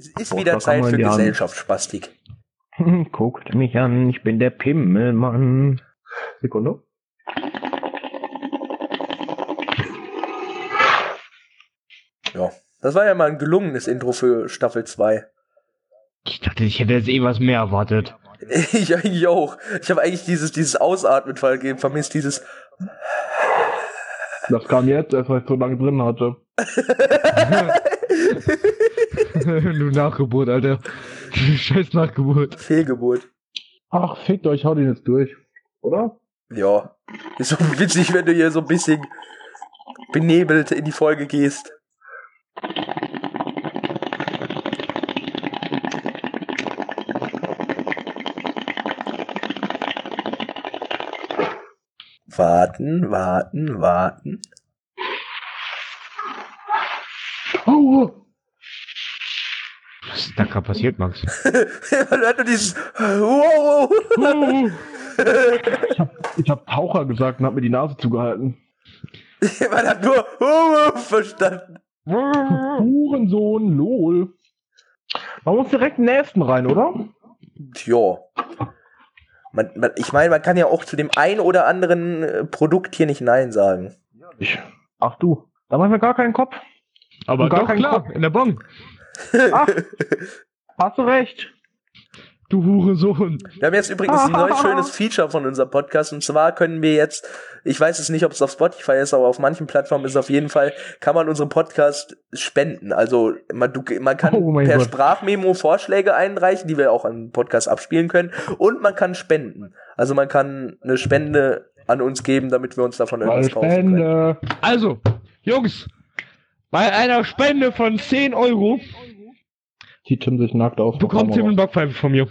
Es ist wieder Zeit für Gesellschaftspastik. Guckt mich an, ich bin der Pimmelmann. Sekunde. Ja, das war ja mal ein gelungenes Intro für Staffel 2. Ich dachte, ich hätte jetzt eh was mehr erwartet. Ich eigentlich auch. Ich habe eigentlich dieses, dieses Ausatmen vermisst, dieses. Das kam jetzt, weil ich so lange drin hatte. du Nachgeburt, Alter. Scheiß Nachgeburt. Fehlgeburt. Ach, fickt euch, hau den jetzt durch. Oder? Ja. Ist so witzig, wenn du hier so ein bisschen benebelt in die Folge gehst. Warten, warten, warten. Oh! Was ist da gerade passiert, Max? Man hört nur dieses wow. ich habe hab Taucher gesagt und hab mir die Nase zugehalten. Man hat nur verstanden. Hurensohn, lol. Man muss direkt in den nächsten rein, oder? Tja. Man, man, ich meine, man kann ja auch zu dem ein oder anderen äh, Produkt hier nicht Nein sagen. Ich, ach du, da machen wir gar keinen Kopf. Aber gar doch, klar, Kopf. in der Bon. Ach, hast du recht. Du Hurensohn. Wir haben jetzt übrigens ein neues schönes Feature von unserem Podcast und zwar können wir jetzt, ich weiß es nicht, ob es auf Spotify ist, aber auf manchen Plattformen ist es auf jeden Fall, kann man unseren Podcast spenden. Also man, du, man kann oh per Gott. Sprachmemo Vorschläge einreichen, die wir auch an Podcast abspielen können und man kann spenden. Also man kann eine Spende an uns geben, damit wir uns davon irgendwas kaufen können. Also, Jungs, bei einer Spende von 10 Euro die Tim sich nackt auf. Bekommt Tim einen Backpfeife von mir.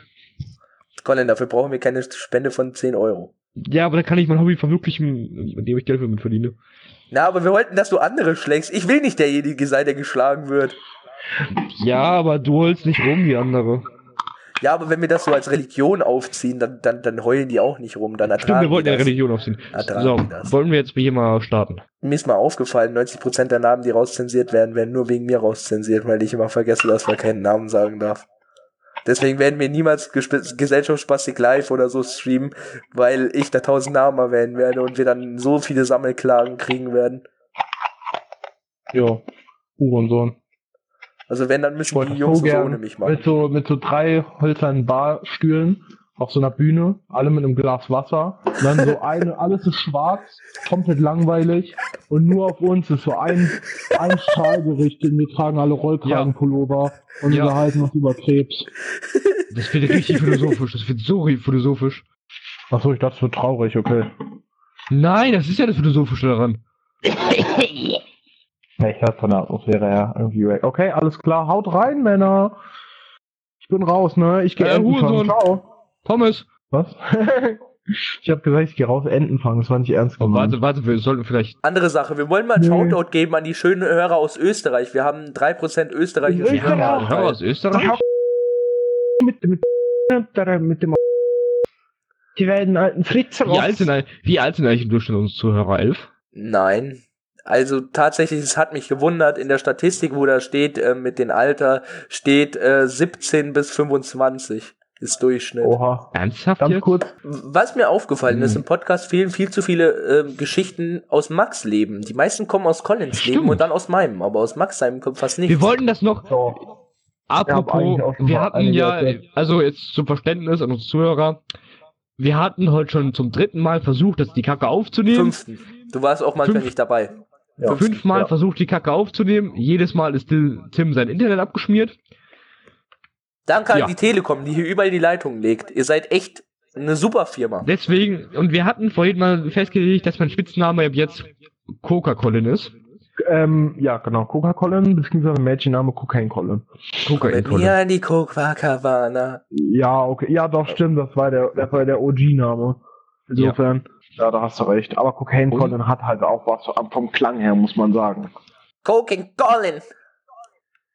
Colin, dafür brauchen wir keine Spende von 10 Euro. Ja, aber dann kann ich mein Hobby verwirklichen, indem ich Geld damit verdiene. Na, aber wir wollten, dass du andere schlägst. Ich will nicht derjenige sein, der geschlagen wird. Ja, aber du holst nicht rum wie andere. Ja, aber wenn wir das so als Religion aufziehen, dann, dann, dann heulen die auch nicht rum. Dann ertragen Stimmt, wir wollten ja Religion aufziehen. so, wollen wir jetzt hier mal starten? Mir ist mal aufgefallen, 90% der Namen, die rauszensiert werden, werden nur wegen mir rauszensiert, weil ich immer vergesse, dass man keinen Namen sagen darf. Deswegen werden wir niemals Gesellschaftspastik live oder so streamen, weil ich da tausend Namen erwähnen werde und wir dann so viele Sammelklagen kriegen werden. Ja, Hurensohn. Also wenn, dann müssen die Jungs so ohne mich machen. Mit so, mit so drei hölzernen Barstühlen auf so einer Bühne, alle mit einem Glas Wasser. Und dann so eine, alles ist schwarz, komplett langweilig. Und nur auf uns ist so ein, ein Strahl gerichtet. Wir tragen alle Rollkragenpullover ja. und ja. unterhalten uns über Krebs. Das wird richtig philosophisch. Das wird so philosophisch. Achso, ich dachte, es wird traurig, okay. Nein, das ist ja das Philosophische daran. Ich hör von der Atmosphäre her irgendwie weg. Okay, alles klar. Haut rein, Männer. Ich bin raus, ne? Ich gehe äh, Enten fangen. Ciao. Thomas. Was? ich habe gesagt, ich gehe raus Enten fangen. Das war nicht ernst oh, gemeint. Oh, warte, warte, wir sollten vielleicht... Andere Sache. Wir wollen mal ein nee. Shoutout geben an die schönen Hörer aus Österreich. Wir haben 3% Österreicher. Wir haben Hörer aus Österreich? Mit, mit, mit dem... Die werden alten Fritze wie alt, sind, wie alt sind eigentlich im Durchschnitt unsere Zuhörer? Elf? Nein, also tatsächlich, es hat mich gewundert, in der Statistik, wo da steht, äh, mit dem Alter, steht äh, 17 bis 25 ist Durchschnitt. Oha. Ernsthaft? Ganz kurz. Was mir aufgefallen hm. ist, im Podcast fehlen viel zu viele äh, Geschichten aus Max Leben. Die meisten kommen aus Collins Stimmt. Leben und dann aus meinem, aber aus Max seinem kommt fast nicht. Wir wollten das noch. So. Apropos, wir hatten ja, also jetzt zum Verständnis an unsere Zuhörer, wir hatten heute schon zum dritten Mal versucht, das die Kacke aufzunehmen. Fünften. Du warst auch manchmal Fünf nicht dabei. Ja. Fünfmal ja. versucht die Kacke aufzunehmen. Jedes Mal ist Tim sein Internet abgeschmiert. Danke an ja. die Telekom, die hier überall die Leitungen legt. Ihr seid echt eine super Firma. Deswegen, und wir hatten vorhin mal festgelegt, dass mein Spitzname ab jetzt Coca-Colin ist. Ähm, ja, genau. Coca-Colin, beziehungsweise Mädchenname Cocaine-Colin. Cocaine-Colin. Ja, die Coca-Cabana. Ja, okay. Ja, doch, stimmt. Das war der, das war der OG-Name. Insofern. Ja. Ja, da hast du recht. Aber Cocaine Colin hat halt auch was vom Klang her, muss man sagen. Cocaine Colin!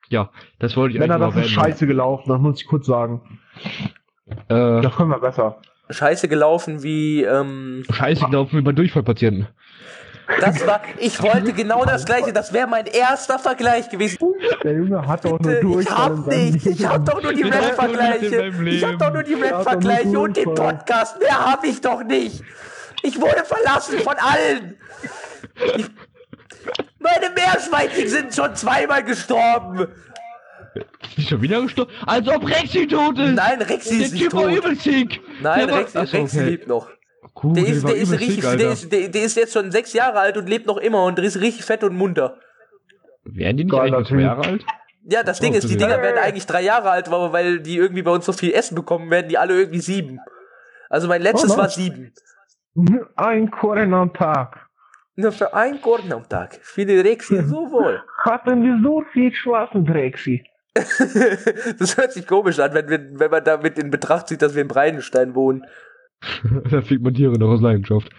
Ja, das wollte ich Männer, das ist scheiße gelaufen, das muss ich kurz sagen. Äh, das können wir besser. Scheiße gelaufen wie, ähm. Scheiße gelaufen wie bei Durchfallpatienten. Das war, ich wollte genau das gleiche, das wäre mein erster Vergleich gewesen. Der Junge hat doch nur durch. ich hab nicht, ich hab doch nur die Rap-Vergleiche. Ich hab doch nur die. Rap-Vergleiche und den. Podcast. Mehr hab ich doch nicht. Ich wurde verlassen von allen. Ich, meine Meerschweinchen sind schon zweimal gestorben. Ist schon wieder gestorben? Als ob Rexy tot ist! Nein, Rexy der ist nicht Typ war tot. übel sick! Nein, Der war- Rexy, Achso, Rexy okay. lebt noch. Cool, Der ist, war der, ist übel richtig, sick, der, ist, der, der ist jetzt schon sechs Jahre alt und lebt noch immer und ist richtig fett und munter. Wären die nicht Geiler eigentlich zwei Typ. Jahre alt? Ja, das Ding ist, die Dinger werden eigentlich drei Jahre alt, aber weil die irgendwie bei uns so viel Essen bekommen, werden die alle irgendwie sieben. Also mein letztes Oh, war nice. Sieben. Ein Korn am Tag. Nur für einen Korn am Tag. Für die Rexy so wohl. Hatten wir so viel mit Rexy. das hört sich komisch an, wenn, wir, wenn man damit in Betracht zieht, dass wir in Breidenstein wohnen. da fliegt man Tiere noch aus Leidenschaft.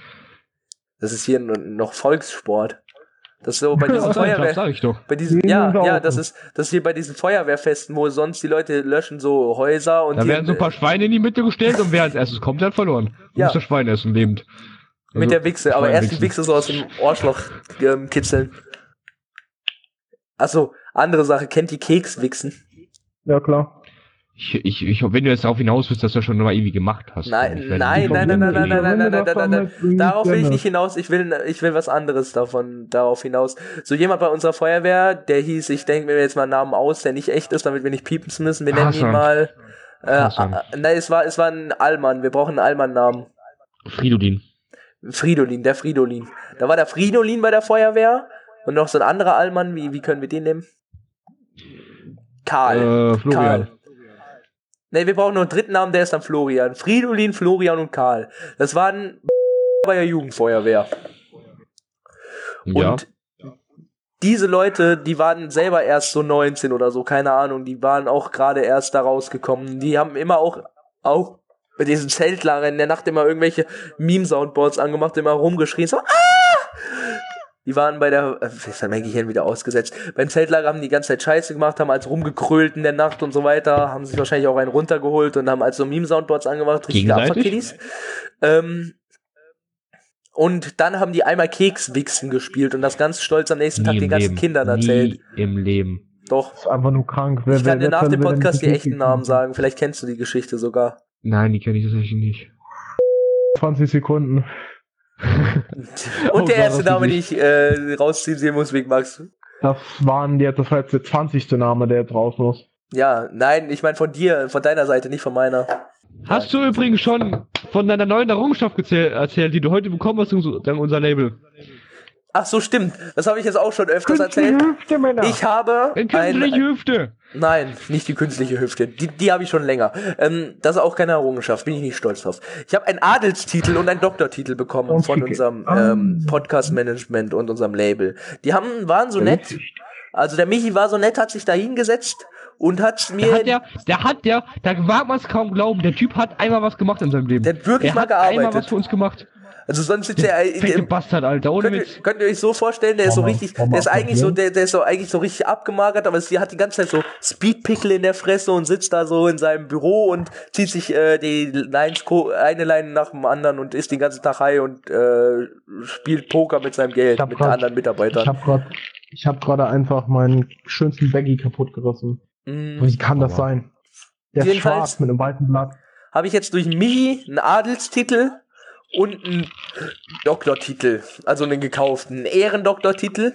Das ist hier noch Volkssport. Das ist so bei diesen Feuerwehr... sag ich doch. Bei diesen, ja, ja, das ist, das ist hier bei diesen Feuerwehrfesten, wo sonst die Leute löschen so Häuser und Da hier, werden so ein paar Schweine in die Mitte gestellt und wer als erstes kommt, der hat verloren. Du Ja. musst das Schwein essen, lebend. mit Also, der Wichse, aber erst die. Wichse so aus dem Ohrschloch ähm, kitzeln. Achso, andere Sache, kennt die Kekswichsen? Ja, klar. Ich, ich, ich, wenn du jetzt darauf hinaus willst, dass du das schon mal irgendwie gemacht hast. Nein, nein, nein, nein, nein, nein, nein, nein, nein, nein, nein, nein, nein. nein. Darauf will ich nicht hinaus, ich will, ich will was anderes davon, darauf hinaus. So jemand bei unserer Feuerwehr, der hieß, ich denke mir jetzt mal einen Namen aus, der nicht echt ist, damit wir nicht piepen müssen, wir nennen ihn Hassan. mal, äh, Hassan. äh, nein, es war, es war ein Allmann, wir brauchen einen Allmann-Namen. Fridolin. Fridolin, der Fridolin. Da war der Fridolin bei der Feuerwehr und noch so ein anderer Allmann, wie, wie können wir den nehmen? Karl. Äh, Florian. Karl. Ne, wir brauchen noch einen dritten Namen, der ist dann Florian. Fridolin, Florian und Karl. Das waren bei der Jugendfeuerwehr. Ja. Und diese Leute, die waren selber erst so 19 oder so, keine Ahnung, die waren auch gerade erst da rausgekommen. Die haben immer auch, auch bei diesen Zeltlagern in der Nacht immer irgendwelche Meme-Soundboards angemacht, immer rumgeschrien, so, ah! Die waren bei der, äh, hat mein Gehirn wieder ausgesetzt. Beim Zeltlager haben die die ganze Zeit Scheiße gemacht, haben als rumgekrölt in der Nacht und so weiter, haben sich wahrscheinlich auch einen runtergeholt und haben als so Meme-Soundboards angemacht, richtige Gegenseitig? Abfuckkiddies. Ähm, und dann haben die einmal Kekswichsen gespielt und das ganz stolz am nächsten Tag Nie den im ganzen Leben. Kindern erzählt. Nie im Leben. Doch. Das ist einfach nur krank. Wer, Ich kann dir nach dem Podcast die echten Namen sagen. Vielleicht kennst du die Geschichte sogar. Nein, die kenne ich tatsächlich nicht. 20 Sekunden. Und der erste Name, den nicht. ich äh, rausziehen sehen muss, wegen Max. Das waren jetzt, das war jetzt der 20. Name, der jetzt raus muss. Ja, nein, ich meine von dir, von deiner Seite, nicht von meiner. Hast du übrigens schon von deiner neuen Errungenschaft erzählt, die du heute bekommen hast, dank unser Label? Ach so, stimmt. Das habe ich jetzt auch schon öfters erzählt. Hüfte, Männer. Ich habe Eine künstliche ein, Hüfte. Nein, nicht die künstliche Hüfte. Die, die habe ich schon länger. Ähm, das ist auch keine Errungenschaft, bin ich nicht stolz drauf. Ich habe einen Adelstitel und einen Doktortitel bekommen Oh, von unserem ähm, Podcast-Management und unserem Label. Die haben, waren so nett. Also der Michi war so nett, hat sich da hingesetzt und hat Der mir hat der, der hat der, da mag man es kaum glauben, der Typ hat einmal was gemacht in seinem Leben. Der hat wirklich er mal hat einmal gearbeitet. was für uns gemacht. Also sonst sitzt er Fette der, Bastard, Alter, ohne könnt, Witz. ihr, könnt ihr euch so vorstellen, der ist so richtig, der ist eigentlich so, der, der ist so eigentlich so richtig abgemagert, aber sie hat die ganze Zeit so Speedpickel in der Fresse und sitzt da so in seinem Büro und zieht sich äh, die Lines, eine Line nach dem anderen und isst den ganzen Tag high und äh, spielt Poker mit seinem Geld, Ich hab mit grad- anderen Ich Mitarbeitern. habe gerade ich hab gerade einfach meinen schönsten Baggy kaputt gerissen. Mhm. Wie kann das sein? Der ist schwarz mit einem weißen Blatt. Habe ich jetzt durch Michi einen Adelstitel und einen Doktortitel, also einen gekauften Ehrendoktortitel.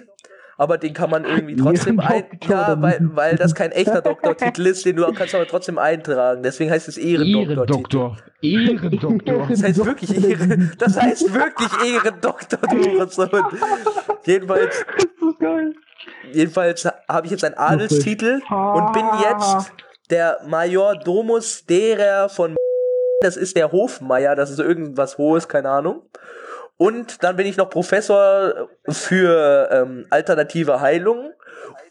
Aber den kann man irgendwie trotzdem ein, Ehrendoktor, ja, weil, weil das kein echter Doktortitel ist, den du kannst aber trotzdem eintragen. Deswegen heißt es. Ehrendoktor. Ehrendoktor. Das heißt wirklich Ehren, das heißt wirklich Ehrendoktor, du. Jedenfalls, Das ist geil. jedenfalls habe ich jetzt einen Adelstitel und bin jetzt der Major Domus derer von das ist der Hofmeier, das ist irgendwas Hohes, keine Ahnung. Und dann bin ich noch Professor für ähm, alternative Heilung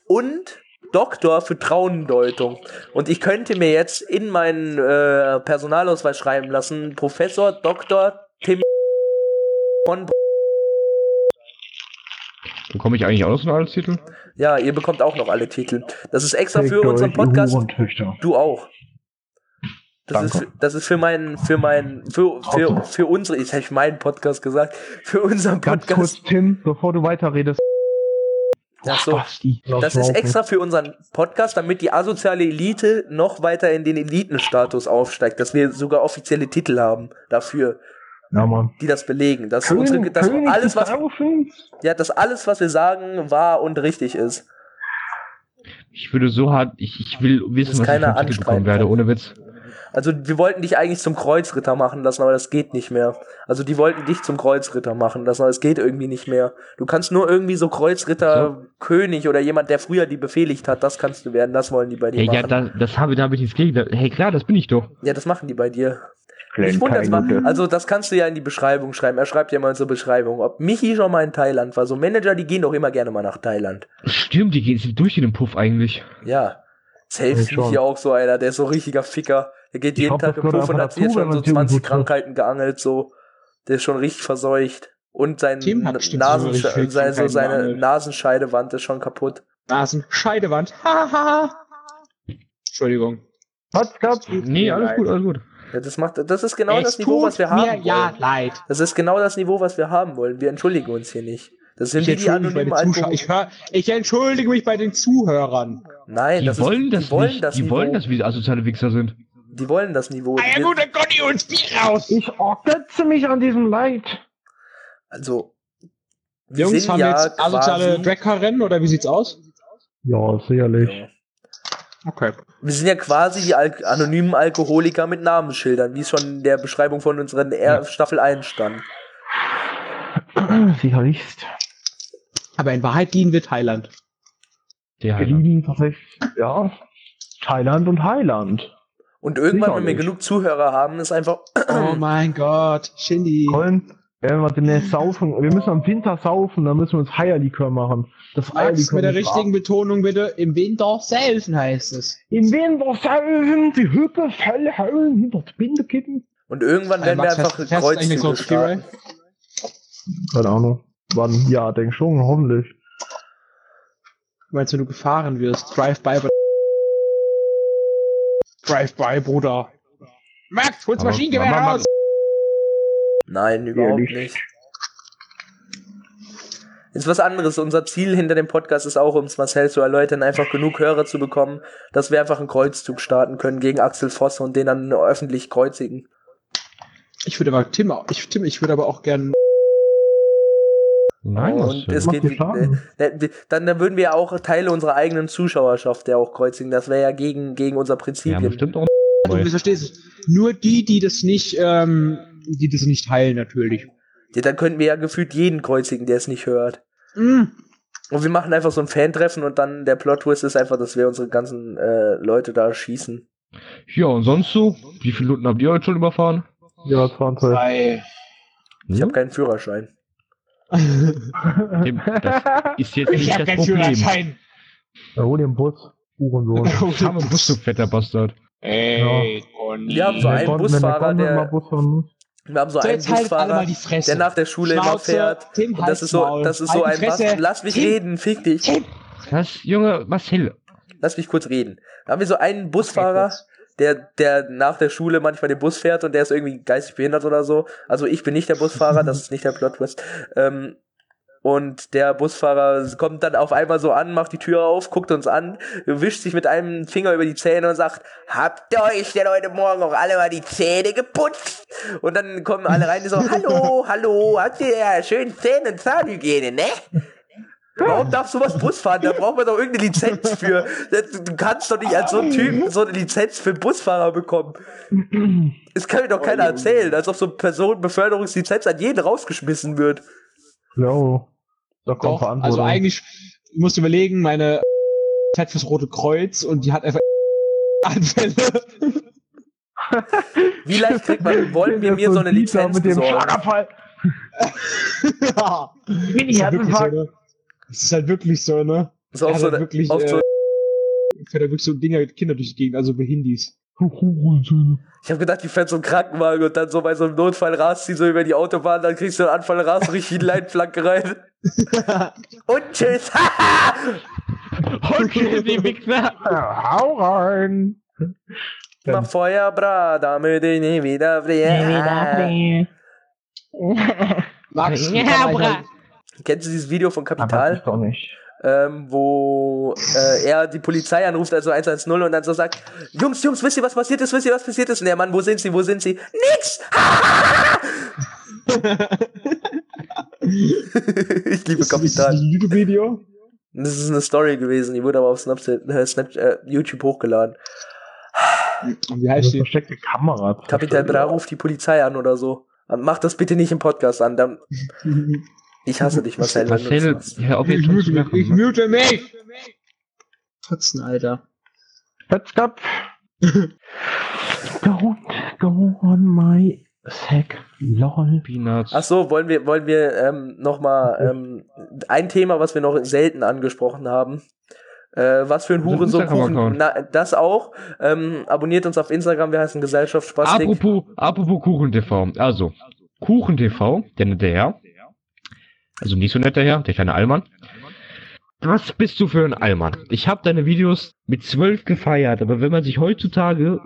und Doktor für Traumdeutung. Und ich könnte mir jetzt in meinen äh, Personalausweis schreiben lassen, Professor Dr. Tim von Bekomme ich eigentlich auch noch so einen Adelstitel? Ja, ihr bekommt auch noch alle Titel. Das ist extra für unseren Podcast. Du auch. Das ist, Danke. für- das ist für meinen, für meinen, für, für, für unsere, jetzt habe ich meinen Podcast gesagt, für unseren Ganz Podcast. kurz, Tim, bevor du weiterredest. Ach so. Das ist extra für unseren Podcast, damit die asoziale Elite noch weiter in den Elitenstatus aufsteigt, dass wir sogar offizielle Titel haben dafür, Ja, Mann. die das belegen, dass König, unsere, dass König alles, was, ja, dass alles, was wir sagen, wahr und richtig ist. Ich würde so hart, ich, ich will wissen, ist was ich anstreiten werde, ohne Witz. Also, wir wollten dich eigentlich zum Kreuzritter machen lassen, aber das geht nicht mehr. Also, die wollten dich zum Kreuzritter machen lassen, aber es geht irgendwie nicht mehr. Du kannst nur irgendwie so Kreuzritter, König oder jemand, der früher die befehligt hat, das kannst du werden, das wollen die bei dir Hey, ja, machen. da, das habe, da habe ich nichts gegen. Da- Hey, klar, das bin ich doch. Ja, das machen die bei dir. Ich wundere mal, also das kannst du ja in die Beschreibung schreiben. Er schreibt ja mal in zur Beschreibung, ob Michi schon mal in Thailand war. So Manager, die gehen doch immer gerne mal nach Thailand. Stimmt, die geht durch in den Puff eigentlich. Ja. Safe Ja, ist. Michi auch so einer, der ist so richtiger Ficker. Der geht Ich jeden Tag im Puff und hat jetzt dazu, wenn schon so man Tim 20 gut trifft. Krankheiten geangelt, so. Der ist schon richtig verseucht. Und sein Tim hat bestimmt Nasen, so richtig seine, so seine. Nasenscheidewand ist schon kaputt. Nasenscheidewand. Haha. Entschuldigung. Hat's gehabt? Nee, alles gut, alles gut. Ja, das macht, das ist genau es das Niveau, was wir mir haben ja wollen. leid. Das ist genau das Niveau, was wir haben wollen. Wir entschuldigen uns hier nicht. Das sind Ich die entschuldige, mich bei anonymen. Alkohol ich, hör, ich entschuldige mich bei den Zuhörern. Nein, Die das wollen ist, das die wollen nicht. das die Niveau. wollen, dass wir asoziale Wichser sind. Die wollen das Niveau. Ah ja gut, dann Conny uns Bier raus. Ich ergötze mich an diesem Leid. Also, wir Jungs, sind haben ja wir jetzt asoziale quasi, Dragcar-Rennen oder wie sieht's aus? Ja, sicherlich. Ja. Okay. Wir sind ja quasi die Al anonymen Alkoholiker mit Namensschildern, wie es schon in der Beschreibung von unseren R Staffel 1 stand. Sicherlichst. Aber in Wahrheit dienen wir Thailand. Der Wir lieben tatsächlich, ja, Thailand und Heiland. Und irgendwann, wenn wir genug Zuhörer haben, ist einfach, Oh mein Gott, Shindy. Colin, wenn wir demnächst saufen, wir müssen am Winter saufen, dann müssen wir uns Eierlikör machen. Das Max, mit der richtigen Betonung bitte. Im Winter selten heißt es. Im Winter saufen, die Hüppe voll hauen, hinter die Binde kippen. und irgendwann werden wir einfach Kreuzzüge starten. Keine Ahnung. Wann? Ja, denk schon, hoffentlich. Meinst du, wenn du gefahren wirst? Drive-by. Drive-by, Bruder. Max, hol's Maschinengewehr raus! Nein, überhaupt nicht. nicht. Ist was anderes. Unser Ziel hinter dem Podcast ist auch, um es Marcel zu erläutern, einfach genug Hörer zu bekommen, dass wir einfach einen Kreuzzug starten können gegen Axel Voss und den dann öffentlich kreuzigen. Ich würde aber Tim, auch- ich, Tim, ich würde aber auch gern. Nein, und was es geht, äh, dann, dann würden wir ja auch Teile unserer eigenen Zuschauerschaft ja auch kreuzigen. Das wäre ja gegen, gegen unser Prinzip. ja, bestimmt auch. Du verstehst es. Nur die, die das nicht, ähm, die das nicht teilen, natürlich. Ja, dann könnten wir ja gefühlt jeden kreuzigen, der es nicht hört. Mm. Und wir machen einfach so ein Fan-Treffen und dann der Plot-Twist ist einfach, dass wir unsere ganzen äh, Leute da schießen. Ja, und sonst so? Wie viele Minuten habt ihr heute schon überfahren? Ja, 20. Drei. Ich habe keinen Führerschein. Dem- Das ist jetzt nicht das Problem. Ja, hol den Bus. Uhrensohn. Ich habe einen Bus, du fetter Bastard. Ey, Conny. Wir haben so einen Busfahrer, der Bus. Wir haben so So, einen Busfahrer, der nach der Schule immer Schnauze, fährt. Tim, Und das ist so, das ist so Halt ein was, lass mich Tim. reden, fick dich. Tim. Was, Junge, Marcel? Lass mich kurz reden. Da haben wir so einen Busfahrer, der, der nach der Schule manchmal den Bus fährt und der ist irgendwie geistig behindert oder so. Also ich bin nicht der Busfahrer, das ist nicht der Plot Twist. Ähm, und der Busfahrer kommt dann auf einmal so an, macht die Tür auf, guckt uns an, wischt sich mit einem Finger über die Zähne und sagt, habt ihr euch denn heute Morgen auch alle mal die Zähne geputzt? Und dann kommen alle rein, die so, hallo, hallo, habt ihr ja schön Zähne und Zahnhygiene, ne? Warum darf sowas Bus fahren? Da braucht man doch irgendeine Lizenz für. Du du kannst doch nicht als so ein Typ so eine Lizenz für Busfahrer bekommen. Das kann mir doch keiner erzählen, als ob so eine Personenbeförderungslizenz an jeden rausgeschmissen wird. Ja. Da kommt Doch, also eigentlich, ich muss überlegen, meine hat fürs Rote Kreuz und die hat einfach Anfälle. Wie leicht kriegt man, wollen wir mir so eine Lizenz mit dem besorgen? Schlaganfall. ja. Bin Das ich ist halt wirklich so, ne? Das ist halt wirklich so, ne? So Ja, so, eine, wirklich, so, äh, Fährt da wirklich so Dinger mit Kinder durch die Gegend, also Behindis. ich habe gedacht, die fährt so einen Krankenwagen und dann so bei so einem Notfall rast sie so über die Autobahn, dann kriegst du einen Anfall, rast richtig in die Leitplanke rein. Und tschüss. Okay, die Wichser. Ja, hau rein. Mach Feuer, bra, damit ich nie wieder friere. Max, Ja, wie kann man bra. Kennst du dieses Video von Aber Kapital? ich doch nicht. ähm, wo äh, er die Polizei anruft, also 110 und dann so sagt, Jungs, Jungs, wisst ihr, was passiert ist, wisst ihr, was passiert ist? Und der Mann, wo sind sie, wo sind sie? Nix! ich liebe Ist das ein Kapital. YouTube-Video? Das ist eine Story gewesen, die wurde aber auf Snapchat, äh, Snap, äh, YouTube hochgeladen. Und wie heißt die? versteckte Kamera. Kapital Bra ruft die Polizei an oder so. Mach das bitte nicht im Podcast an, dann, ich hasse dich, Marcel. Marcel, hör auf jetzt Ich mute mich. Ich mute mich. Fotzen, Alter. Fetzkopf. Don't go on my sack. Lol. Peanuts. Ach so, wollen wir, wollen wir ähm, noch mal ähm, ein Thema, was wir noch selten angesprochen haben. Äh, was für ein Hurensohn Kuchen. Na, das auch. Ähm, abonniert uns auf Instagram, wir heißen Gesellschaft Spastik. Apropos, apropos Kuchen TV. Also, Kuchen TV, der Herr. Also nicht so netter Herr, der kleine Allmann. Was bist du für ein Allmann? Ich habe deine Videos mit zwölf gefeiert, aber wenn man sich heutzutage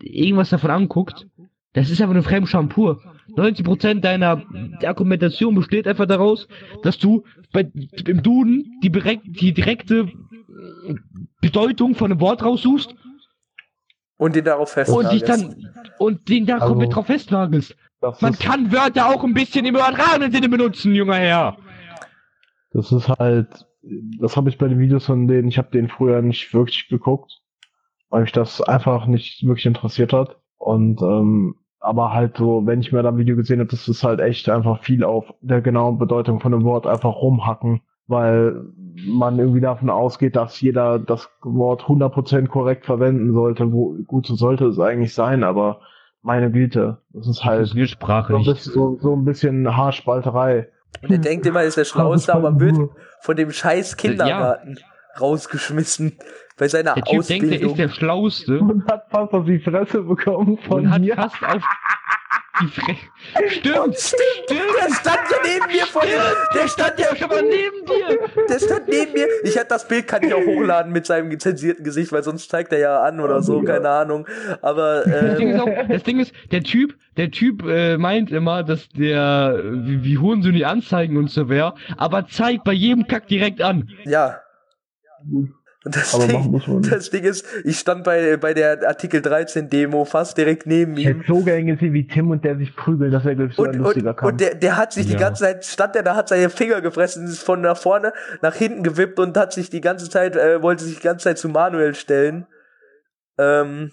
irgendwas davon anguckt, das ist einfach eine Fremdscham pur. 90% deiner Argumentation besteht einfach daraus, dass du bei, im Duden die, die direkte Bedeutung von einem Wort raussuchst Und den darauf festnageln. und dich dann und den da Also- komplett drauf festnagelst. Man kann Wörter auch ein bisschen im übertragenen Sinne benutzen, junger Herr. das ist halt, das habe ich bei den Videos von denen, ich habe den früher nicht wirklich geguckt, weil mich das einfach nicht wirklich interessiert hat. Und ähm, aber halt so, wenn ich mir da ein Video gesehen habe, das ist halt echt einfach viel auf der genauen Bedeutung von dem Wort einfach rumhacken, weil man irgendwie davon ausgeht, dass jeder das Wort 100% korrekt verwenden sollte. Wo, gut, so sollte es eigentlich sein, aber meine Güte, das ist halt Funktioniert Sprache so ein nicht. bisschen, so, so ein bisschen Haarspalterei. Und der denkt immer, er ist der Schlauste, aber wird von dem scheiß Kindergarten rausgeschmissen. Bei seiner Der Typ denkt, er Ausbildung. ist der Schlauste und hat fast auf die Fresse bekommen von und hat mir. fast auf die Fre Stimmt, der stand ja neben mir vor dem, der stand ja schon mal neben dir. Der stand neben mir. Ich hatte das Bild, kann ich auch hochladen mit seinem zensierten Gesicht, weil sonst zeigt er ja an oder so, keine Ahnung. Aber Das Ding, ähm, ist auch, das Ding ist, der Typ, der Typ äh, meint immer, dass der äh, wie, wie Hurensohn die Anzeigen und so wäre, aber zeigt bei jedem Kack direkt an. ja. Und das, Aber Ding, muss man nicht. das Ding ist, ich stand bei, bei der Artikel 13 Demo fast direkt neben Ich ihm. hätte so gern gesehen, wie Tim und der sich prügeln, das wäre, glaube ich, so ein Und, lustiger und, Kampf. und der, der hat sich die Ja. ganze Zeit, stand der da, hat seine Finger gefressen, ist von nach vorne nach hinten gewippt und hat sich die ganze Zeit, äh, wollte sich die ganze Zeit zu Manuel stellen, ähm,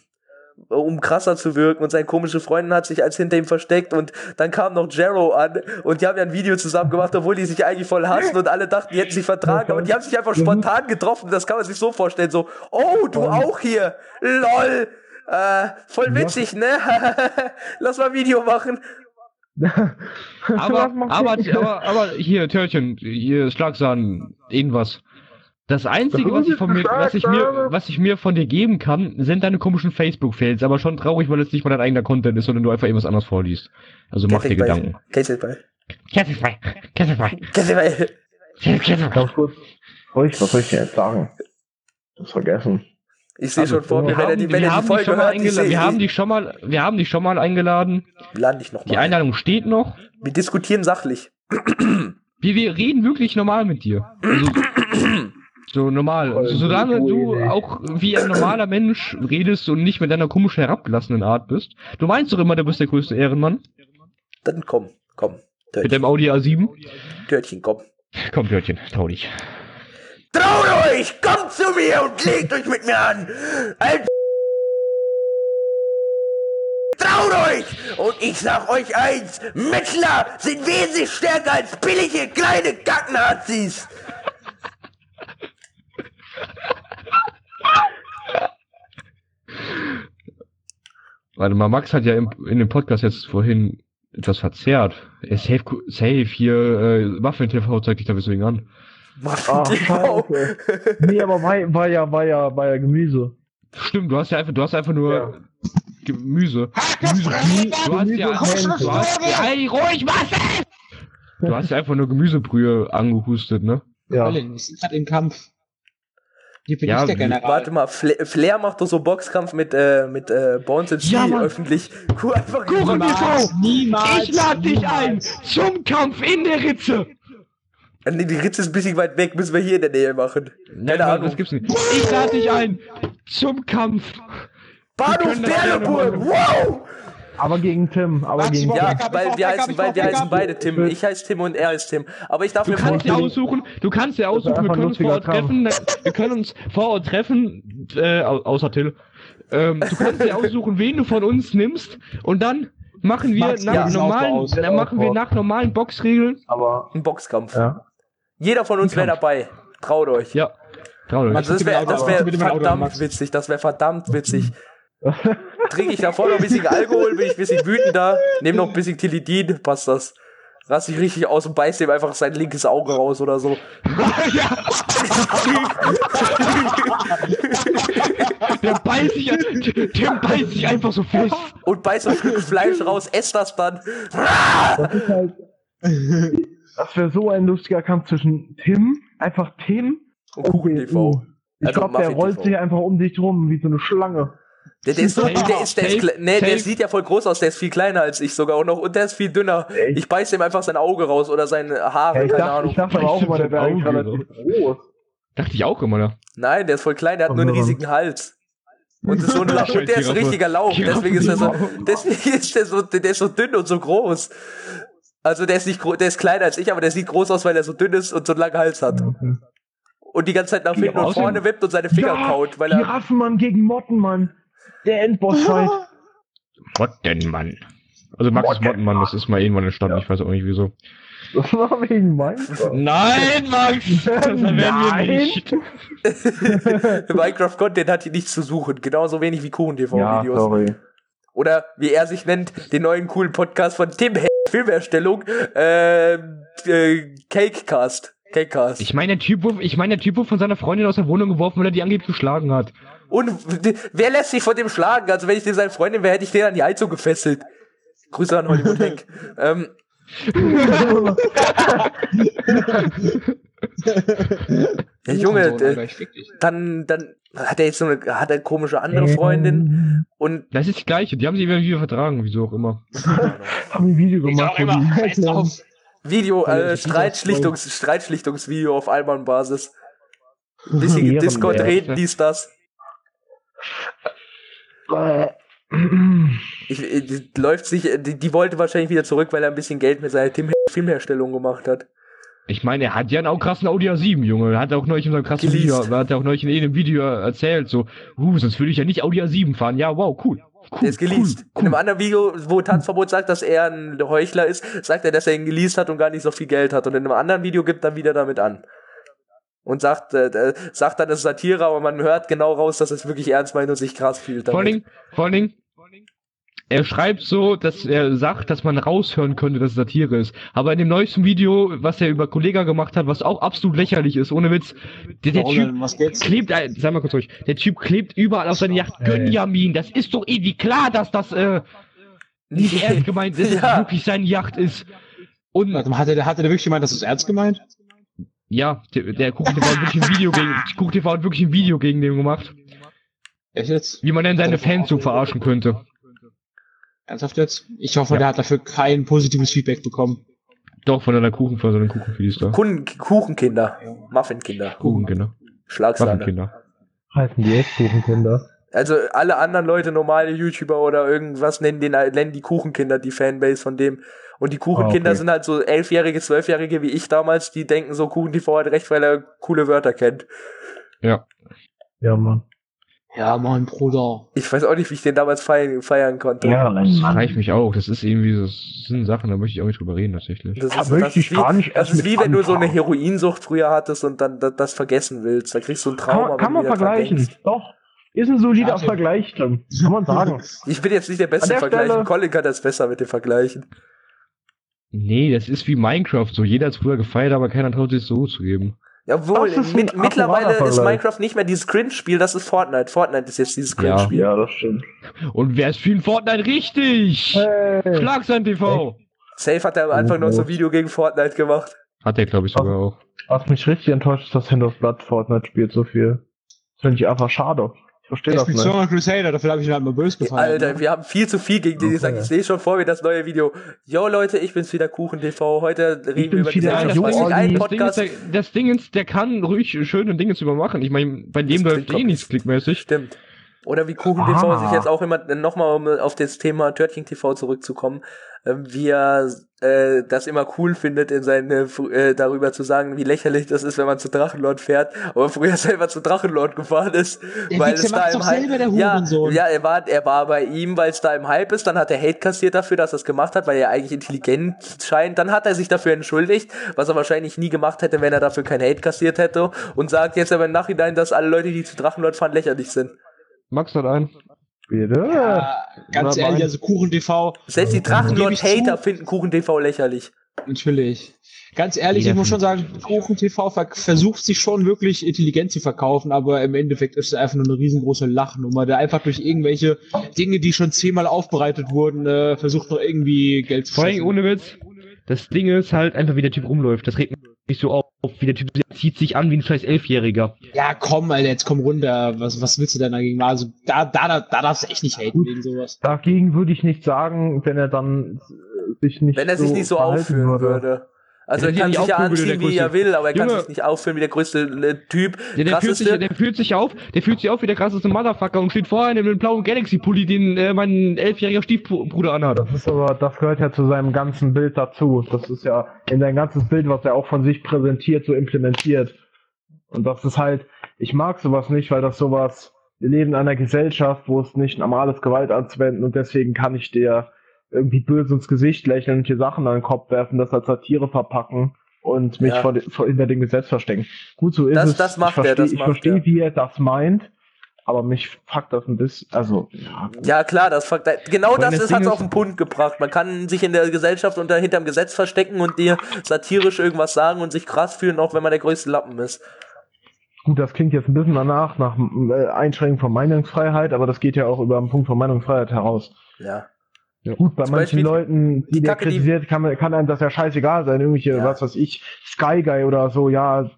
um krasser zu wirken und seine komische Freundin hat sich als hinter ihm versteckt und dann kam noch Jero an und die haben ja ein Video zusammen gemacht, obwohl die sich eigentlich voll hassen und alle dachten, die hätten sich vertragen, aber die haben sich einfach spontan getroffen, das kann man sich so vorstellen, so, oh, du auch hier, lol, äh, voll witzig, ne? Lass mal ein Video machen. Aber, aber, aber, aber hier, Törchen, hier, Schlagsahnen, irgendwas. Das Einzige, was ich von mir, was ich mir, was ich mir von dir geben kann, sind deine komischen Facebook-Fails, aber schon traurig, weil es nicht mal dein eigener Content ist, sondern du einfach irgendwas anderes vorliest. Also mach dir Gedanken. Kesselball. Kesselfrei, Kesselball. Kesselfrei. Ganz kurz. Ruhig, was soll ich dir jetzt sagen? Das vergessen. Ich sehe schon vor mir, Wir wenn er haben, die, wenn wir er die Folge schon mal hört, ich wir haben dich schon mal, wir haben dich schon mal eingeladen. lade dich noch Die mal. Einladung steht noch. Wir diskutieren sachlich. Wir, wir reden wirklich normal mit dir. Also, so normal. Also, solange du auch wie ein normaler Mensch redest und nicht mit deiner komischen herabgelassenen Art bist. Du meinst doch immer, du bist der größte Ehrenmann. Dann komm, komm. Mit Törtchen, deinem Audi A7. Törtchen, komm. Komm, Törtchen, trau dich. Traut euch! Kommt zu mir und legt euch mit mir an! Als Traut euch! Und ich sag euch eins, Mettler sind wesentlich stärker als billige kleine Kacknazis! Warte mal, Max hat ja im, in dem Podcast jetzt vorhin etwas verzerrt. Er safe, safe hier, äh, Waffen-TV zeigt dich da deswegen an. Ah, scheiße. Nee, aber war, war ja, war ja, war ja Gemüse. Stimmt, du hast ja einfach, du hast einfach nur Ja. Gemüse. Gemüse. Du hast ja, du hast ja, ruhig, was? Du hast ja einfach nur Gemüsebrühe angehustet, ne? Ja. Wir sind gerade im Kampf. Hier bin Ja, ich der General. Warte mal, Flair, Flair macht doch so Boxkampf mit, äh, mit äh, Bones and Ja, öffentlich. Cool, einfach Kuchen niemals. TV. niemals. Ich lade dich ein zum Kampf in der Ritze. Äh, Nee, die Ritze ist ein bisschen weit weg, müssen wir hier in der Nähe machen. Nein, Keine Mann, Ahnung. das gibt's nicht. Ich lade dich ein zum Kampf. Bahnhof Berleburg, wow! Aber gegen Tim, aber Warte, gegen Ja, weil wir heißen, weil wir heißen beide Tim. Ich heiße Tim und er ist Tim. Aber ich darf Du mir kannst dir vorstellen, aussuchen, du kannst dir aussuchen, wir können uns vor Ort treffen, wir können uns vor Ort treffen, äh, au- außer Till. Ähm, du kannst dir aussuchen, wen du von uns nimmst und dann machen wir Max, nach ja, auch normalen, aus. dann machen wir nach normalen Boxregeln. Aber, ein Boxkampf. ja. Jeder von uns wäre dabei. Traut euch. Ja. Trau dich. Also das wäre dem das wär Auto, verdammt witzig. Das wäre verdammt witzig. Trinke ich davor noch ein bisschen Alkohol, bin ich ein bisschen wütender, nehme noch ein bisschen Tilidin, passt das. Rass ich richtig aus und beiß dem einfach sein linkes Auge raus oder so. Der beißt sich, der beißt sich einfach so fest. Und beiß ein Stück Fleisch raus, ess das dann. Das ist halt. Das wäre so ein lustiger Kampf zwischen Tim, einfach Tim Und Kuchen TV. Ich Also glaube, der rollt TV. sich einfach um dich rum wie so eine Schlange. Der, der ist, der ist, der ist, Safe, kle- nee, der sieht ja voll groß aus, der ist viel kleiner als ich sogar und noch, und der ist viel dünner. Echt? Ich beiß dem einfach sein Auge raus oder seine Haare, Ja, ich, keine dachte, Ahnung. ich dachte aber auch immer, der wäre eigentlich relativ groß. Dachte ich auch immer, ne? Nein, der ist voll klein, der hat nur einen riesigen Hals. Und, ist so und der ist ein Giraffe. richtiger Lauch, deswegen ist er so, Giraffe. deswegen ist der so, der ist so dünn und so groß. Also der ist nicht gro- der ist kleiner als ich, aber der sieht groß aus, weil er so dünn ist und so einen langen Hals hat. Okay. Und die ganze Zeit nach hinten und vorne wippt und seine Finger kaut, weil er. Giraffenmann gegen Mottenmann. Der Endboss-Fight. Mottenmann. Also Max ist Mottenmann, das ist mal irgendwann entstanden, ich weiß auch nicht wieso. Das war wegen Minecraft. Nein, Max! Das werden wir Nein. nicht. Minecraft-Content hat hier nichts zu suchen, genauso wenig wie Ja, Kuchen-TV-Videos. sorry. Oder wie er sich nennt, den neuen coolen Podcast von Tim H Filmerstellung, ähm, äh, Cakecast. Cakecast. Ich meine, der Typ, wurde- ich meine, der Typ wurde von seiner Freundin aus der Wohnung geworfen, weil er die angeblich geschlagen hat. Und wer lässt sich von dem schlagen? Also wenn ich dem seine Freundin wäre, hätte ich den an die Heizung gefesselt. Grüße an Hollywood Hank. ähm, ja, Junge, äh, dann, dann hat er jetzt so eine, hat er komische andere Freundin und Das ist das Gleiche, die haben sich immer wieder vertragen, wieso auch immer. Haben ein Video Ich gemacht. immer, drauf. Video, äh, ich- Streitschlichtungs, Streitschlichtungsvideo auf Alman-Basis. Bisschen. Discord reden, dies, das. Äh, Ich, äh, die, läuft sich, äh, die, die wollte wahrscheinlich wieder zurück, weil er ein bisschen Geld mit seiner Tim Filmherstellung gemacht hat. Ich meine, er hat ja einen auch krassen Audi A7, Junge. Er hat auch neulich in seinem krassen Geleast. Video, er hat auch neulich in einem Video erzählt, so, uh, sonst würde ich ja nicht Audi A7 fahren. Ja, wow, cool. cool Der ist geleast. Cool, In einem anderen Video, wo Tanzverbot sagt, dass er ein Heuchler ist, sagt er, dass er ihn geleast hat und gar nicht so viel Geld hat. Und in einem anderen Video gibt er wieder damit an. Und sagt, äh, sagt dann, es ist Satire, aber man hört genau raus, dass es wirklich ernst meint und sich krass fühlt. Vor allen damit. Dingen, vor allen Dingen, er schreibt so, dass er sagt, dass man raushören könnte, dass es Satire ist. Aber in dem neuesten Video, was er über Kollega gemacht hat, was auch absolut lächerlich ist, ohne Witz, der, der Typ denn? Was geht's? klebt, äh, sag mal kurz ruhig, der Typ klebt überall auf seine Yacht. Gönjamin, das ist doch irgendwie klar, dass das äh, nicht ernst gemeint ist, dass Ja. es wirklich seine Yacht ist. Und Warte mal, Hatte der, hatte der wirklich gemeint, dass es ernst gemeint? Ja, der, der Kuchen TV hat wirklich ein Video gegen, Kuchen TV hat wirklich ein Video gegen den gemacht, Echt jetzt? wie man denn seine Fans so verarschen könnte. Ernsthaft jetzt? Ich hoffe, Ja. der hat dafür kein positives Feedback bekommen. Doch, von einer Kuchen, von seinen Kuchenfilis da. Kuchen, Kuchenkinder. Muffinkinder. Kuchenkinder. Schlagsahne. Waffenkinder. heißen die echt Kuchenkinder. Also alle anderen Leute, normale YouTuber oder irgendwas, nennen, den, nennen die Kuchenkinder die Fanbase von dem. Und die Kuchenkinder Ah, okay. sind halt so elfjährige, zwölfjährige wie ich damals, die denken so, Kuchen TV hat recht, weil er coole Wörter kennt. Ja. Ja, Mann. Ja, mein Bruder. Ich weiß auch nicht, wie ich den damals feiern, feiern konnte. Ja, Das frage ich mich auch. Das ist irgendwie, das sind Sachen, da möchte ich auch nicht drüber reden, tatsächlich. Das Da ist, möchte das ich wie, gar nicht das erst ist wie wenn du so eine anfangen. Heroinsucht früher hattest und dann das, das vergessen willst. Da kriegst du ein Trauma. Kann, kann man vergleichen. Doch. Ist ein solider Warte. Vergleich. Kann man sagen. Ich bin jetzt nicht der beste der Vergleichen. Stelle- Colin kann das besser mit dem Vergleichen. Nee, das ist wie Minecraft. So, jeder hat früher gefeiert, aber keiner traut sich so zu geben. Obwohl, ein mit, mittlerweile ist. Minecraft nicht mehr dieses Cringe-Spiel, das ist Fortnite. Fortnite ist jetzt dieses Ja. Cringe-Spiel. ja, das stimmt. Und wer ist für ein Fortnite richtig? Hey. Schlagsein TV. Safe hat er am Anfang noch so ein Video gegen Fortnite gemacht. Hat er, glaube ich, sogar auch. Was mich richtig enttäuscht, ist, dass Hand of Blood Fortnite spielt so viel. Finde ich einfach schade. Ich verstehe Ich das bin nicht. Crusader, dafür habe ich ihn halt mal böse gefallen. Alter, wir haben viel zu viel gegen den gesagt. Ich sehe schon vor mir das neue Video. Yo Leute, ich bin's wieder Kuchen TV. Heute reden wir über wieder, Gesellschaft. Jo, Olli. ein Das Ding, ist, Podcast. der, das Ding ist, der kann ruhig schöne Dinge zu machen. Ich meine, bei dem läuft eh nichts klickmäßig. Stimmt. Oder wie Kuchen TV Ah. sich jetzt auch immer nochmal um auf das Thema Törtchen TV zurückzukommen, äh, wie er äh, das immer cool findet, in seine äh, darüber zu sagen, wie lächerlich das ist, wenn man zu Drachenlord fährt, aber früher selber zu Drachenlord gefahren ist, Der weil es da im Hype selber, der ja, ja, er war er war bei ihm, weil es da im Hype ist, dann hat er Hate kassiert dafür, dass er es gemacht hat, weil er eigentlich intelligent scheint, dann hat er sich dafür entschuldigt, was er wahrscheinlich nie gemacht hätte, wenn er dafür kein Hate kassiert hätte und sagt jetzt aber im Nachhinein, dass alle Leute, die zu Drachenlord fahren, lächerlich sind. Max hat einen. Bitte? Ja, ganz ehrlich, also Kuchen TV, Selbst die Drachenlord-Hater finden Kuchen TV lächerlich. natürlich. Ganz ehrlich, Jeder ich muss schon sagen, Kuchen TV ver versucht sich schon wirklich intelligent zu verkaufen, aber im Endeffekt ist es einfach nur eine riesengroße Lachnummer, der einfach durch irgendwelche Dinge, die schon zehnmal aufbereitet wurden, äh, versucht noch irgendwie Geld zu Vor allem ohne Witz. Das Ding ist halt einfach, wie der Typ rumläuft. Das regt mich so auf. Wie der Typ zieht sich an wie ein scheiß Elfjähriger. Ja, komm, Alter, jetzt komm runter. Was, was willst du denn dagegen machen? Also, da, da, da, da darfst du echt nicht haten wegen sowas. Dagegen würde ich nicht sagen, wenn er dann äh, sich nicht Wenn er sich nicht so aufführen würde. Also Wenn er kann sich ja anziehen, wie er will, aber er kann Junge. sich nicht aufführen wie der größte äh, Typ. Der, der, fühlt sich, der fühlt sich auf, der fühlt sich auf wie der krasseste Motherfucker und steht vor einem mit einem blauen Galaxy-Pulli, den äh, mein elfjähriger Stiefbruder anhat. Das ist aber, das gehört ja zu seinem ganzen Bild dazu. Das ist ja in sein ganzes Bild, was er auch von sich präsentiert, so implementiert. Und das ist halt, ich mag sowas nicht, weil das sowas, wir leben in einer Gesellschaft, wo es nicht normal ist, Gewalt anzuwenden und deswegen kann ich dir irgendwie böse ins Gesicht lächeln und dir Sachen an den Kopf werfen, das als Satire verpacken und mich Ja. vor, vor hinter dem Gesetz verstecken. Gut, so ist Das- es. das macht ich er, versteh, das Ich verstehe, er. wie er das meint, aber mich fuckt das ein bisschen, also, ja, Ja, klar, das fuckt- genau das das hat's ist- auf den Punkt gebracht. Man kann sich in der Gesellschaft unter hinterm Gesetz verstecken und dir satirisch irgendwas sagen und sich krass fühlen, auch wenn man der größte Lappen ist. Gut, das klingt jetzt ein bisschen danach, nach äh, Einschränkung von Meinungsfreiheit, aber das geht ja auch über einen Punkt von Meinungsfreiheit heraus. Ja. Gut, bei Zum manchen Beispiel Leuten, die, die der Kacke, kritisiert, kann, man- kann einem das ja scheißegal sein. Irgendwelche, Ja. was weiß ich, Sky Guy oder so, ja,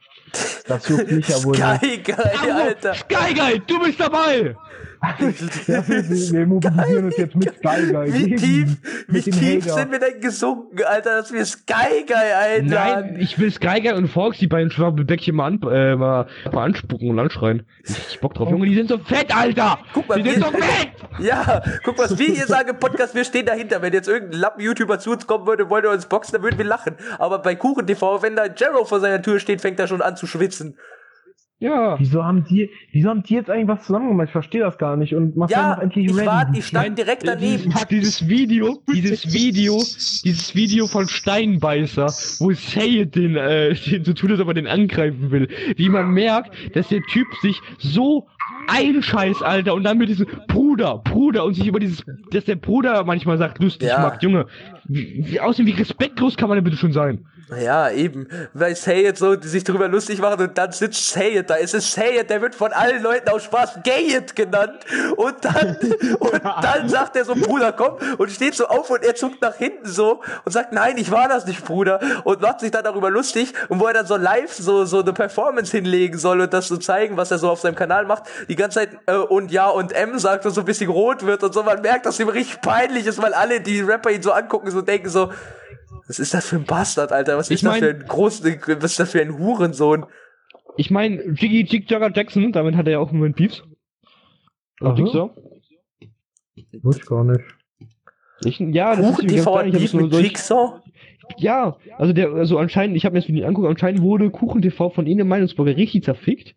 das juckt mich ja wohl nicht. Geil, geil, Alter. Sky Guy, du bist dabei! Ja, wir, wir mobilisieren uns jetzt mit Sky Guy. Wie tief, wie tief sind wir denn gesunken, Alter, dass wir Sky Guy einladen? Nein, ich will Sky Guy und Fox, die beiden Schwabbelbäckchen mal, an, äh, mal, mal anspucken und anschreien. Ich hab Bock drauf. Junge, die sind so fett, Alter! Guck mal, die sind so fett! Ja, guck, was wir hier sagen im Podcast, wir stehen dahinter. Wenn jetzt irgendein Lappen-YouTuber zu uns kommen würde und wollte uns boxen, dann würden wir lachen. Aber bei Kuchen TV, wenn da Jero vor seiner Tür steht, fängt er schon an zu schwitzen. Ja. Wieso haben die, wieso haben die jetzt eigentlich was zusammen gemacht? Ich verstehe das gar nicht. Und mach Ja, doch endlich ich ready. war, ich stand direkt Äh, daneben. Dieses, dieses Video, dieses Video, dieses Video von Steinbeißer, wo Sayed den, äh, den so tut, als ob er den angreifen will. Wie man merkt, dass der Typ sich so einscheißt, Alter, und dann mit diesem Bruder, Bruder und sich über dieses, dass der Bruder manchmal sagt, lustig Ja. macht, Junge. Wie, wie außerdem, wie respektlos kann man denn bitte schon sein? Ja, eben. Weil Sayed so sich drüber lustig macht und dann sitzt Sayed da. Es ist Sayed, der wird von allen Leuten aus Spaß Gayet genannt. Und dann, und dann sagt er so, Bruder, komm, und steht so auf und er zuckt nach hinten so und sagt, nein, ich war das nicht, Bruder. Und macht sich dann darüber lustig. Und wo er dann so live so, so eine Performance hinlegen soll und das so zeigen, was er so auf seinem Kanal macht, die ganze Zeit, äh, und ja und M sagt und so ein bisschen rot wird und so. Man merkt, dass ihm richtig peinlich ist, weil alle, die Rapper ihn so angucken, so denken so, was ist das für ein Bastard, Alter? Was Ich ist das mein- für ein groß, was ist das für ein Hurensohn? Ich meine, Jiggy Jig Jagger Jackson, damit hat er ja auch im Moment Beefs. Jigsaw. Wusste ich gar nicht. Ich, ja, das ist Kuchen ganz TV hab Beef so mit solch- Jigsaw? Ja, also der, also anscheinend, ich habe mir das Video angeguckt, anscheinend wurde Kuchen TV von ihnen im Meinungsblogger richtig zerfickt.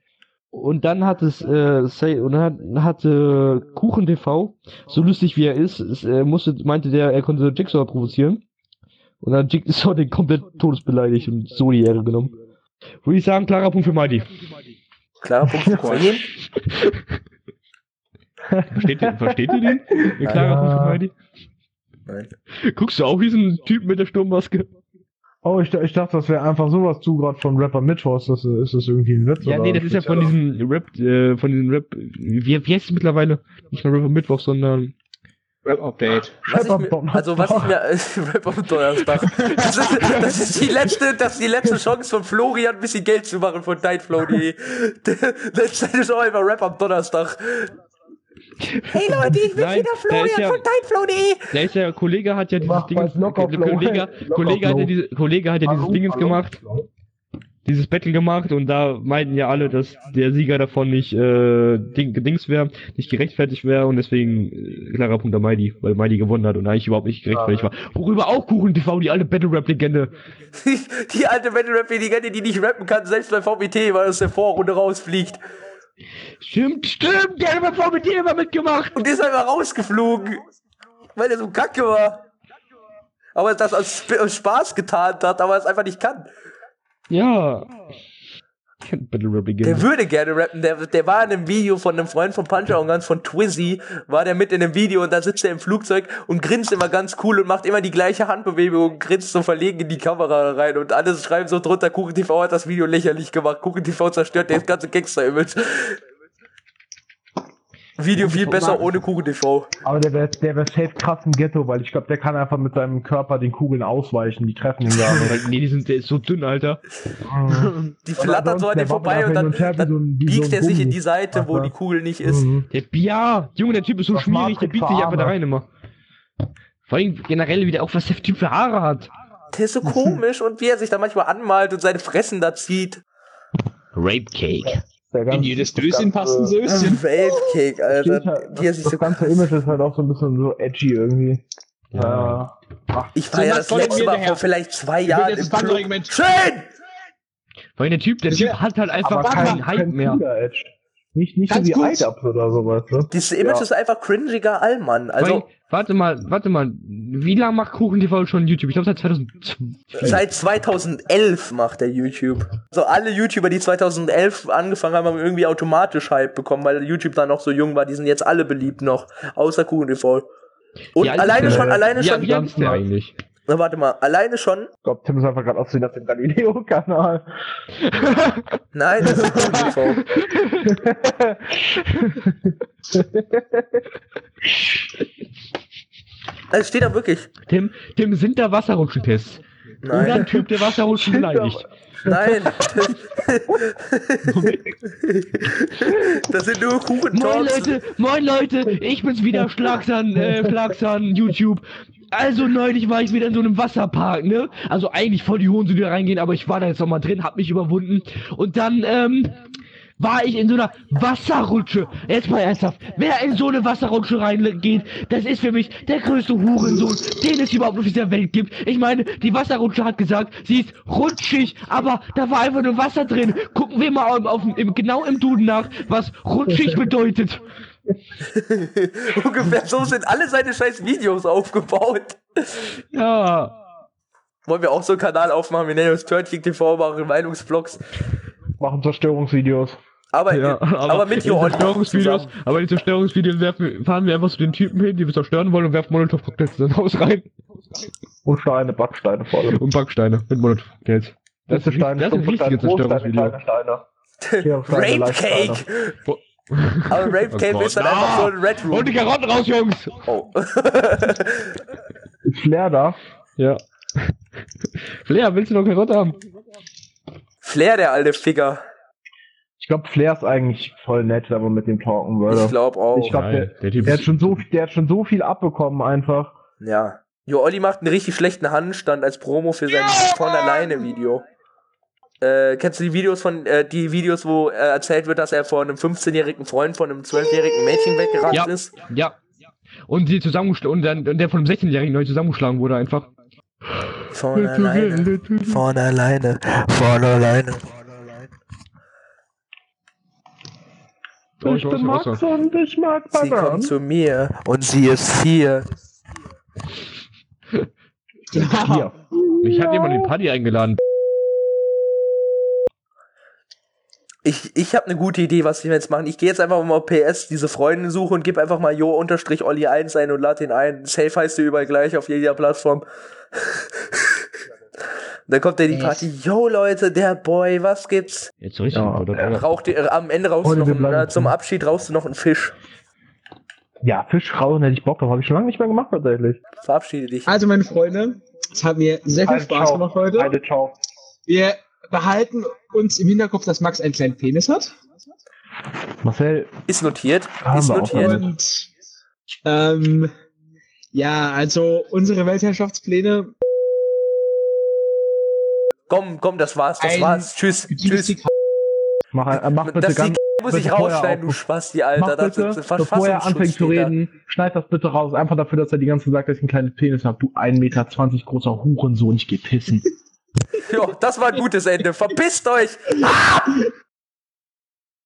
Und dann hat es, äh, say, und dann hat, hatte Kuchen TV, so lustig wie er ist, es, äh, musste, meinte der, er konnte Jigsaw provozieren. Und dann hat Jigsaw den komplett todesbeleidigt und so die Ehre genommen. Würde ich sagen, klarer Punkt für Mighty. Klarer Punkt für ihn. Versteht ihr, versteht ihr den? Ein klarer Ja. Punkt für Mighty. Nein. Guckst du auch diesen Typen mit der Sturmmaske? Oh, ich, ich dachte, das wäre einfach sowas zu gerade von Rapper Mittwochs. Das, ist das irgendwie ein Witz? Ja, oder? nee, das ist ja von diesem Rap, äh, von diesem Rap, wie, wie heißt es mittlerweile? Nicht mehr Rap am Mittwoch, sondern Rap-Update. Also was ich mir Rap am Donnerstag. Das ist, das ist die letzte, das ist die letzte Chance von Florian, ein bisschen Geld zu machen von Nightflow.de. Letzte ist auch einfach Rap am Donnerstag. Hey Leute, ich bin Nein, wieder Florian ja- von Nightflow.de. Der ist ja, Kollege hat ja dieses Mach Ding. Kollege, Kollege hat ja Flo. diese, Kollege hat ja dieses Hallo, Dingens hallo. gemacht, dieses Battle gemacht und da meinten ja alle, dass der Sieger davon nicht äh, Ding, Dings wäre, nicht gerechtfertigt wäre und deswegen äh, klarer Punkt an Mighty, weil Mighty gewonnen hat und eigentlich überhaupt nicht gerechtfertigt war. Worüber auch Kuchen TV, die alte Battle Rap Legende. Die alte Battle Rap Legende, die nicht rappen kann, selbst bei VBT, weil aus der Vorrunde rausfliegt. Stimmt, stimmt, der hat bei VBT immer mitgemacht. Und ist einfach rausgeflogen. Weil er so kacke war. Aber das aus, Sp aus Spaß getan hat, aber es einfach nicht kann. Ja. Battle Rap Legende. Der würde gerne rappen. Der, der war in einem Video von einem Freund von Puncher und ganz von Twizzy, war der mit in einem Video und da sitzt er im Flugzeug und grinst immer ganz cool und macht immer die gleiche Handbewegung und grinst so verlegen in die Kamera rein und alle schreiben so drunter, Kuchen TV hat das Video lächerlich gemacht, Kuchen TV zerstört das ganze Gangster-Image. Video viel besser ohne Kuchen TV. Aber der wäre der wär safe krass im Ghetto, weil ich glaube, der kann einfach mit seinem Körper den Kugeln ausweichen. Die treffen ihn gar nicht. nee, die sind, der ist so dünn, Alter. Mhm. Die flattern so an der dir vorbei und dann, dann so ein- wie so biegt er sich in die Seite, wo die Kugel nicht ist. Mhm. Der, ja, Junge, der Typ ist so Das schmierig, der biegt sich einfach da rein immer. Vor allem generell wieder auch, was der Typ für Haare hat. Der ist so komisch und wie er sich da manchmal anmalt und seine Fressen da zieht. Rape Cake. Der In ganze- jedes Döschen ganze- passt ein Söschen. Weltcake, Alter. steht halt- Das, das so ganze Image ist halt auch so ein bisschen so edgy irgendwie. Ja. Ach, Ich war So ja das letzte Mal vor vielleicht zwei Jahren im Club. Schön! Allem der Typ, der Typ Ja, hat halt einfach aber keinen kein, Hype mehr. Nicht, nicht so wie. Eidabs oder sowas, ne? Dieses Image Ja. ist einfach cringiger Allmann. Also warte mal, warte mal. Wie lange macht Kuchen TV schon YouTube? Ich glaube seit 2002. seit 2011 macht er YouTube. So alle YouTuber, die 2011 angefangen haben, haben irgendwie automatisch Hype bekommen, weil YouTube da noch so jung war. Die sind jetzt alle beliebt noch, außer KuchenTV. Und Wie alt ist alleine schon, alleine Ja, schon. wie alt ist der eigentlich? Na, warte mal, alleine schon. Ich glaube, Tim ist einfach gerade aussehen auf dem Galileo-Kanal. Nein, das ist KuchenTV. Es steht da wirklich. Tim, Tim, sind da Wasserrutschentests? Oder Nein. ein Typ, der Wasserrutschen beleidigt? Nein. das sind nur Moin Kuchentalks. Leute, moin Leute, ich bin's wieder, Schlagsan, äh, Schlagsan, YouTube. Also neulich war ich wieder in so einem Wasserpark, ne? Also eigentlich voll die Hohen, die da reingehen, aber ich war da jetzt noch mal drin, hab mich überwunden. Und dann, ähm, war ich in so einer Wasserrutsche. Jetzt mal ernsthaft. Wer in so eine Wasserrutsche reingeht, das ist für mich der größte Hurensohn, den es überhaupt auf dieser Welt gibt. Ich meine, die Wasserrutsche hat gesagt, sie ist rutschig, aber da war einfach nur Wasser drin. Gucken wir mal auf, auf, im, genau im Duden nach, was rutschig bedeutet. Ungefähr so sind alle seine scheiß Videos aufgebaut. Ja. Wollen wir auch so einen Kanal aufmachen, wir nennen uns Törtchen TV, machen Meinungsvlogs. Machen Zerstörungsvideos. Aber, Ja, aber, mit in den Johann Zerstörungsvideos, aber in den Zerstörungsvideos werfen, fahren wir einfach zu den Typen hin, die wir zerstören wollen und werfen Molotow-Cocktails in das Haus rein. Und Steine, Backsteine vor allem. Und Backsteine mit Molotow-Cocktails. Das, ist, das sind stumpfe richtige Steine, Zerstörungsvideos. große Steine, kleine Steine. Steine, Rape. Cake! Aber Rape Oh Cake Gott. ist dann einfach so ein Red Room. Und die Karotten raus, Jungs! Oh. Ist Flair da? Ja. Flair, willst du noch Karotte haben? Flair, der alte Ficker. Ich glaube, Flair ist eigentlich voll nett, wenn man mit dem talken würde. Ich glaube auch. Ich glaub, Nein, der, der der, hat schon so, der hat schon so viel abbekommen einfach. Ja. Jo, Olli macht einen richtig schlechten Handstand als Promo für sein von alleine Video. Äh, kennst du die Videos von, äh, die Videos, wo äh, erzählt wird, dass er vor einem 15-jährigen Freund von einem 12-jährigen Mädchen weggerannt Ja. ist? Ja. Und die zusammengeschlagen, und dann, und der von einem 16-Jährigen neu zusammengeschlagen wurde einfach. Von alleine. Von alleine. Von alleine. Oh, ich ich bin Max was und ich mag Sie Bananen. kommt zu mir und sie ist hier. Hier. Ich hatte jemand in die Party eingeladen. Ich, ich habe eine gute Idee, was wir jetzt machen. Ich gehe jetzt einfach mal auf PS diese Freunde suche und gebe einfach mal Jo-Olli1 ein und lade ihn ein. Safe heißt du überall gleich auf jeder Plattform. Dann kommt er in die Party. Yo Leute, der Boy, was gibt's? Jetzt richtig, Ja, oder? Raucht ihr, äh, am Ende rauchst du Heute noch einen, äh, zum. Abschied rauchst du noch einen Fisch. Ja, Fischrauchen hätte ich Bock drauf. Habe ich schon lange nicht mehr gemacht, tatsächlich. Verabschiede dich. Also, meine Freunde, es hat mir sehr viel Spaß Ciao. gemacht heute. Eine Ciao. Wir behalten uns im Hinterkopf, dass Max einen kleinen Penis hat. Marcel, Ist notiert. Ist notiert. Und ähm, ja, also unsere Weltherrschaftspläne. Komm, komm, das war's, das Ein war's. Tschüss, tschüss. Mach, äh, mach bitte Das ganz. Sieg muss ich rausschneiden, du Spasti, Alter. Mach Das bitte, ist bevor er anfängt zu reden, schneid das bitte raus. Einfach dafür, dass er die ganze Zeit sagt, dass ich einen kleinen Penis habe. Du 1,20 Meter großer Hurensohn, ich geh pissen. Jo, das war ein gutes Ende. Verpisst euch!